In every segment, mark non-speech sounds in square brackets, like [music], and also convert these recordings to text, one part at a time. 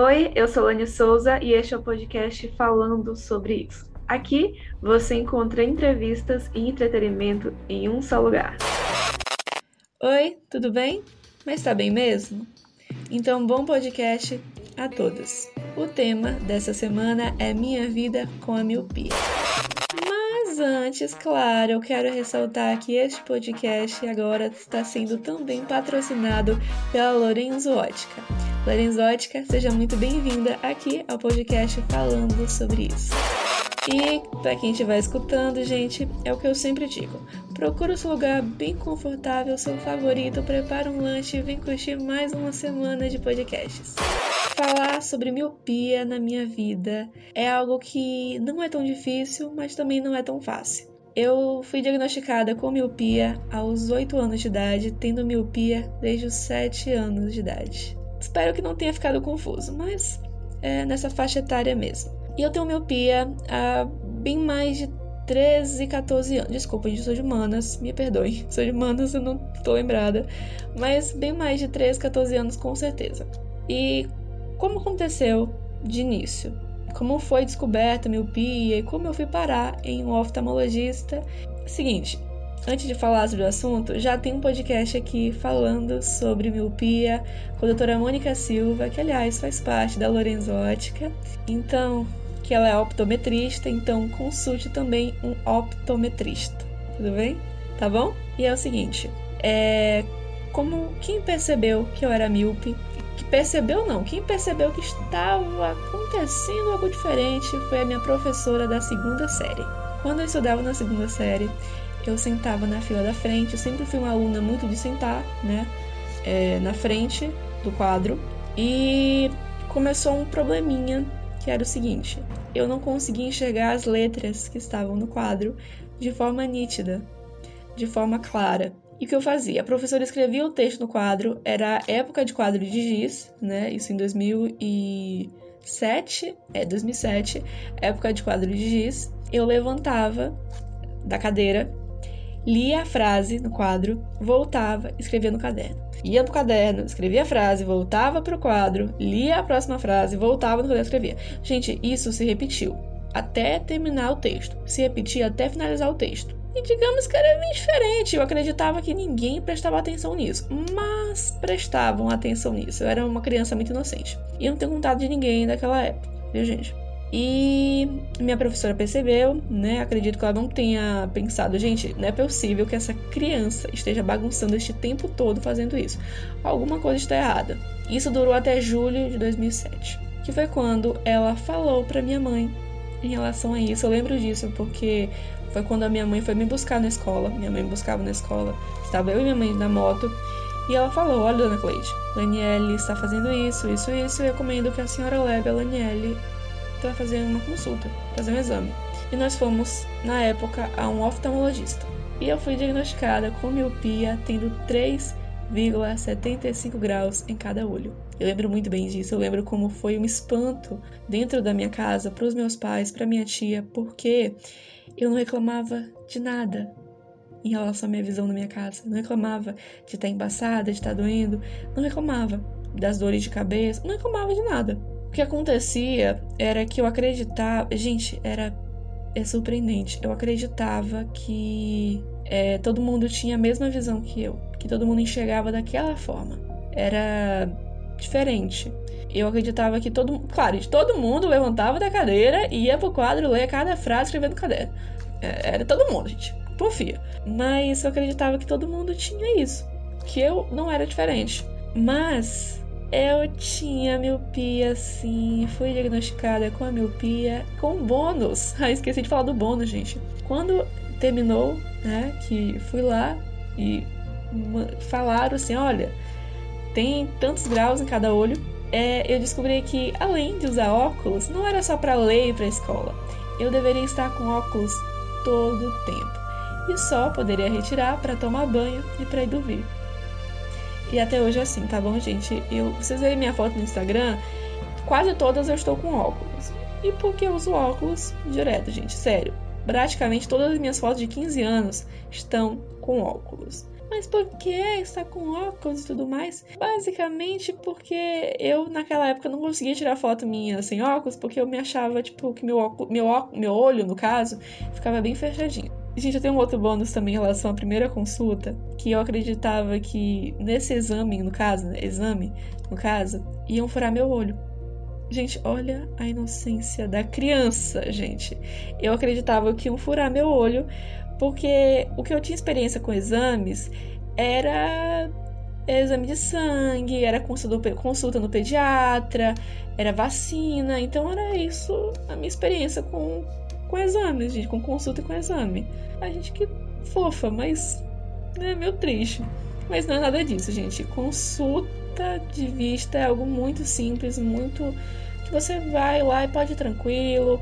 Oi, eu sou Lani Souza e este é o podcast falando sobre isso. Aqui você encontra entrevistas e entretenimento em um só lugar. Oi, tudo bem? Mas tá bem mesmo? Então, bom podcast a todos. O tema dessa semana é Minha Vida com a Miopia. Mas antes, claro, eu quero ressaltar que este podcast agora está sendo também patrocinado pela Lorenzo Ótica. Lorenzo Ótica, seja muito bem-vinda aqui ao podcast falando sobre isso. E para quem estiver escutando, gente, é o que eu sempre digo. Procura o seu lugar bem confortável, seu favorito, prepara um lanche e vem curtir mais uma semana de podcasts. Falar sobre miopia na minha vida é algo que não é tão difícil, mas também não é tão fácil. Eu fui diagnosticada com miopia aos 8 anos de idade, tendo miopia desde os 7 anos de idade. Espero que não tenha ficado confuso, mas é nessa faixa etária mesmo. E eu tenho miopia há bem mais de 13, 14 anos. Desculpa, gente, eu sou de humanas, me perdoe. [laughs] Sou de humanas, eu não tô lembrada. Mas bem mais de 13, 14 anos, com certeza. E como aconteceu de início? Como foi descoberta a miopia e como eu fui parar em um oftalmologista? Seguinte, Antes de falar sobre o assunto, já tem um podcast aqui falando sobre miopia com a doutora Mônica Silva, que aliás faz parte da Lorenzo Ótica. Então, que ela é optometrista, então consulte também um optometrista. Tudo bem? Tá bom? E é o seguinte, é como quem percebeu que eu era míope, que percebeu não, quem percebeu que estava acontecendo algo diferente foi a minha professora da segunda série. Quando eu estudava na segunda série, eu sentava na fila da frente, eu sempre fui uma aluna muito de sentar, né, é, na frente do quadro, e começou um probleminha que era o seguinte: eu não conseguia enxergar as letras que estavam no quadro de forma nítida, de forma clara. E o que eu fazia? A professora escrevia o texto no quadro, era época de quadro de giz, né? Isso em 2007, é 2007, época de quadro de giz. Eu levantava da cadeira, lia a frase no quadro, voltava, escrevia no caderno ia pro caderno, escrevia a frase, voltava pro quadro, lia a próxima frase, voltava no caderno escrevia. Gente, isso se repetiu até terminar o texto. Se repetia até finalizar o texto. E digamos que era bem diferente. Eu acreditava que ninguém prestava atenção nisso. Mas prestavam atenção nisso. Eu era uma criança muito inocente. E eu não tenho contato de ninguém daquela época, viu, gente? E minha professora percebeu, né? Acredito que ela não tenha pensado, gente, não é possível que essa criança esteja bagunçando este tempo todo fazendo isso. Alguma coisa está errada. Isso durou até julho de 2007, que foi quando ela falou para minha mãe em relação a isso. Eu lembro disso porque foi quando a minha mãe foi me buscar na escola. Minha mãe me buscava na escola. Estava eu e minha mãe na moto. E ela falou: Olha, dona Cleide, Laniele está fazendo isso, isso, isso. Eu recomendo que a senhora leve a Laniele para fazer uma consulta, fazer um exame. E nós fomos, na época, a um oftalmologista. E eu fui diagnosticada com miopia, tendo 3,75 graus em cada olho. Eu lembro muito bem disso, eu lembro como foi um espanto dentro da minha casa, para os meus pais, para minha tia, porque eu não reclamava de nada em relação à minha visão na minha casa. Não reclamava de estar embaçada, de estar doendo, não reclamava das dores de cabeça, não reclamava de nada. O que acontecia era que eu acreditava. Gente, era é surpreendente. Eu acreditava que é, todo mundo tinha a mesma visão que eu, que todo mundo enxergava daquela forma. Era diferente. Eu acreditava que todo, claro, todo mundo levantava da cadeira e ia pro quadro ler cada frase escrevendo no caderno. É, era todo mundo, gente. Confia. Mas eu acreditava que todo mundo tinha isso, que eu não era diferente. Mas eu tinha miopia, sim. Fui diagnosticada com a miopia com bônus. [laughs] Ah, esqueci de falar do bônus, gente. Quando terminou, né, que fui lá e falaram assim: olha, tem tantos graus em cada olho. É, eu descobri que, além de usar óculos, não era só para ler e para escola. Eu deveria estar com óculos todo o tempo. E só poderia retirar para tomar banho e para ir dormir. E até hoje é assim, tá bom, gente? Eu, vocês verem minha foto no Instagram, quase todas eu estou com óculos. E por que eu uso óculos direto, gente? Sério. Praticamente todas as minhas fotos de 15 anos estão com óculos. Mas por que está com óculos e tudo mais? Basicamente porque eu naquela época não conseguia tirar foto minha sem óculos, porque eu me achava, tipo, que meu, óculos, meu, óculos, meu olho, no caso, ficava bem fechadinho. Gente, eu tenho um outro bônus também em relação à primeira consulta, que eu acreditava que nesse exame, no caso, né, exame, no caso, iam furar meu olho. Gente, olha a inocência da criança, gente. Eu acreditava que iam furar meu olho, porque o que eu tinha experiência com exames era exame de sangue, era consulta no pediatra, era vacina, então era isso a minha experiência com, com exames, gente, com consulta e com exame. A gente que fofa, mas é meio triste. Mas não é nada disso, gente. Consulta de vista é algo muito simples, muito que você vai lá e pode ir tranquilo.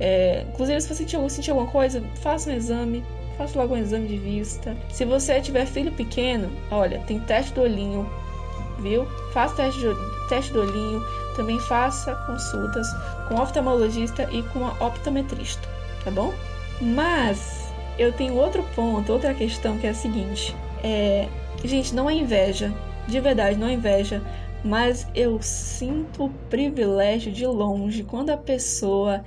É, inclusive, se você sentir, sentir alguma coisa, faça um exame. Faça logo um exame de vista. Se você tiver filho pequeno, olha, tem teste do olhinho, viu? Faça teste, de, teste do olhinho. Também faça consultas com oftalmologista e com optometrista, tá bom? Mas eu tenho outro ponto, outra questão que é a seguinte: é, gente, não é inveja, de verdade, não é inveja, mas eu sinto o privilégio de longe quando a pessoa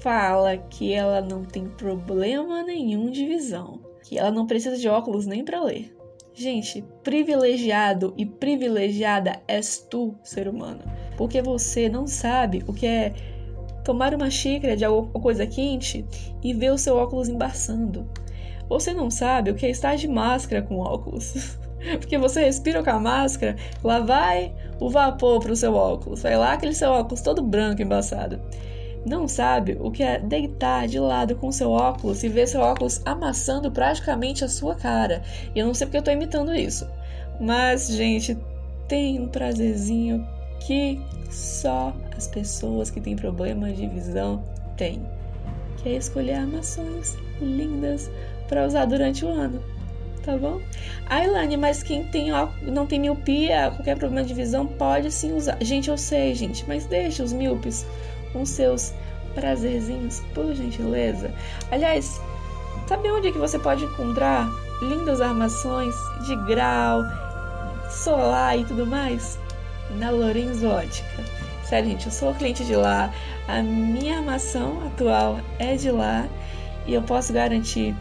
fala que ela não tem problema nenhum de visão, que ela não precisa de óculos nem para ler. Gente, privilegiado e privilegiada és tu, ser humano, porque você não sabe o que é tomar uma xícara de alguma coisa quente e ver o seu óculos embaçando. Você não sabe o que é estar de máscara com óculos. [laughs] Porque você respira com a máscara, lá vai o vapor pro seu óculos. Vai lá aquele seu óculos todo branco, embaçado. Não sabe o que é deitar de lado com seu óculos e ver seu óculos amassando praticamente a sua cara. E eu não sei porque eu tô imitando isso. Mas, gente, tem um prazerzinho que só as pessoas que têm problemas de visão têm. Que é escolher armações lindas para usar durante o ano tá bom? A Ilane, mas quem tem não tem miopia, qualquer problema de visão, pode sim usar. Gente, eu sei, gente, mas deixa os míopes com seus prazerzinhos, por gentileza. Aliás, sabe onde é que você pode encontrar lindas armações de grau, solar e tudo mais? Na Lorenzo Ótica. Sério, gente, eu sou cliente de lá, a minha armação atual é de lá e eu posso garantir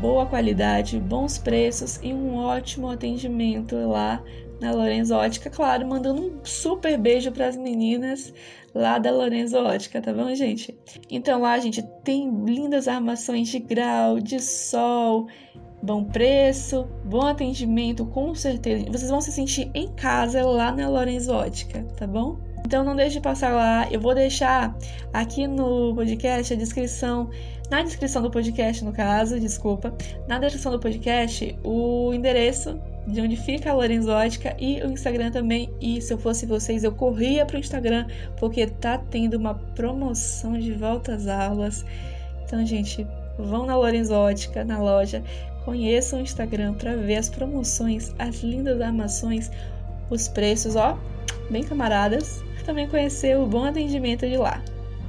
boa qualidade, bons preços e um ótimo atendimento lá na Lorenzo Ótica. Claro, mandando um super beijo para as meninas lá da Lorenzo Ótica, tá bom, gente? Então lá, gente, tem lindas armações de grau, de sol, bom preço, bom atendimento, com certeza. Vocês vão se sentir em casa lá na Lorenzo Ótica, tá bom? Então não deixe de passar lá. Eu vou deixar aqui no podcast a descrição na descrição do podcast, no caso, desculpa, na descrição do podcast, o endereço de onde fica a Lorenzótica e o Instagram também. E se eu fosse vocês, eu corria pro Instagram, porque tá tendo uma promoção de volta às aulas. Então, gente, vão na Lorenzótica, na loja, conheçam o Instagram para ver as promoções, as lindas armações, os preços, ó, bem camaradas. Também conhecer o bom atendimento de lá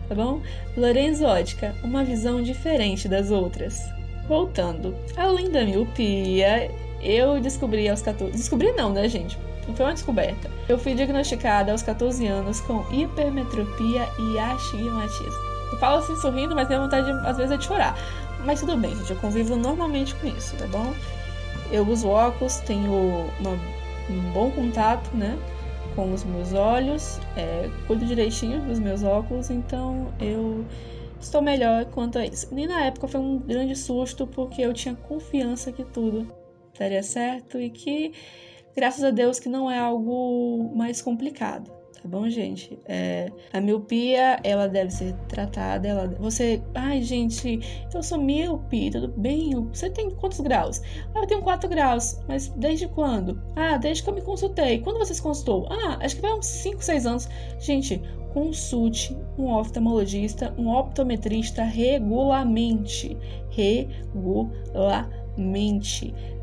tá bom? Lorenzo Ótica, uma visão diferente das outras. Voltando, além da miopia, eu descobri aos 14. Descobri não, né, gente? Não foi uma descoberta. Eu fui diagnosticada aos 14 anos com hipermetropia e astigmatismo. Eu falo assim sorrindo, mas tenho vontade, às vezes, é de chorar. Mas tudo bem, gente, eu convivo normalmente com isso, tá bom? Eu uso óculos, tenho uma, um bom contato, né? com os meus olhos, é, cuido direitinho dos meus óculos, então eu estou melhor quanto a isso. Nem na época foi um grande susto, porque eu tinha confiança que tudo daria certo e que, graças a Deus, que não é algo mais complicado tá bom, gente? É, a miopia, ela deve ser tratada. Ela, você, ai, gente, eu sou míope, tudo bem? Você tem quantos graus? Ah, eu tenho 4 graus, mas desde quando? Ah, desde que eu me consultei. Quando você se consultou? Ah, acho que vai uns 5, 6 anos. Gente, consulte um oftalmologista, um optometrista regularmente. Regularmente.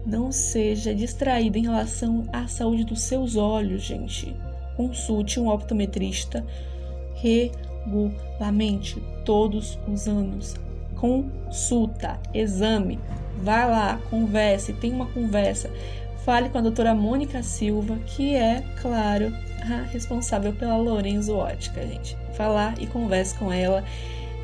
Não seja distraído em relação à saúde dos seus olhos, gente consulte um optometrista regularmente, todos os anos. Consulta, exame, vai lá, converse, tem uma conversa. fale com a doutora Mônica Silva, que é, claro, a responsável pela Lorenzo Ótica, gente. Falar e converse com ela.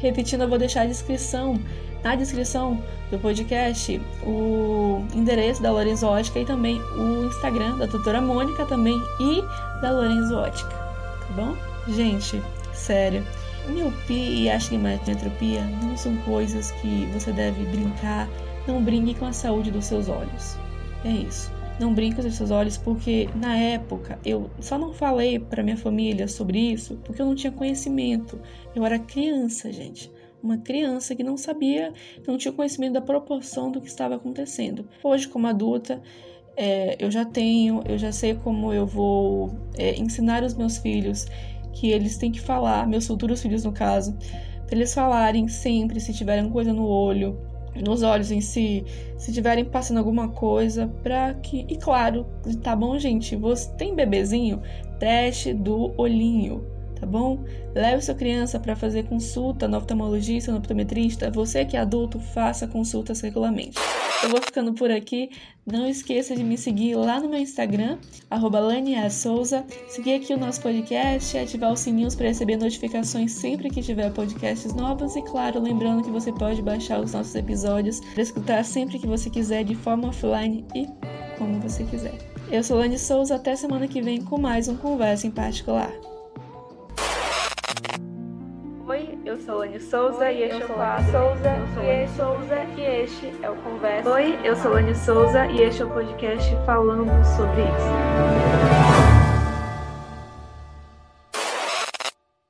Repetindo, eu vou deixar a descrição, na descrição do podcast, o endereço da Lorenzo Ótica e também o Instagram da doutora Mônica também e da Lorenzo Ótica, tá bom? Gente, sério, miopia e astigmatopia não são coisas que você deve brincar. Não brinque com a saúde dos seus olhos. É isso. Não brinque com os seus olhos porque na época eu só não falei para minha família sobre isso porque eu não tinha conhecimento. Eu era criança, gente. Uma criança que não sabia, não tinha conhecimento da proporção do que estava acontecendo. Hoje, como adulta, é, eu já tenho, eu já sei como eu vou é, ensinar os meus filhos que eles têm que falar, meus futuros filhos no caso, para eles falarem sempre se tiverem coisa no olho, nos olhos em si, se tiverem passando alguma coisa, para que. E claro, tá bom, gente? Você tem bebezinho? Teste do olhinho, tá bom? Leve sua criança para fazer consulta no oftalmologista, no optometrista. Você que é adulto, faça consultas regularmente. Eu vou ficando por aqui. Não esqueça de me seguir lá no meu Instagram, Souza. Seguir aqui o nosso podcast, ativar os sininhos para receber notificações sempre que tiver podcasts novos. E claro, lembrando que você pode baixar os nossos episódios para escutar sempre que você quiser, de forma offline e como você quiser. Eu sou Lani Souza, até semana que vem com mais um Conversa em Particular. Oi, eu sou Lani Souza e este é o quadro. Souza, eu sou Lani Souza e este é o Conversa. Oi, eu sou Lani Souza e este é o podcast falando sobre isso.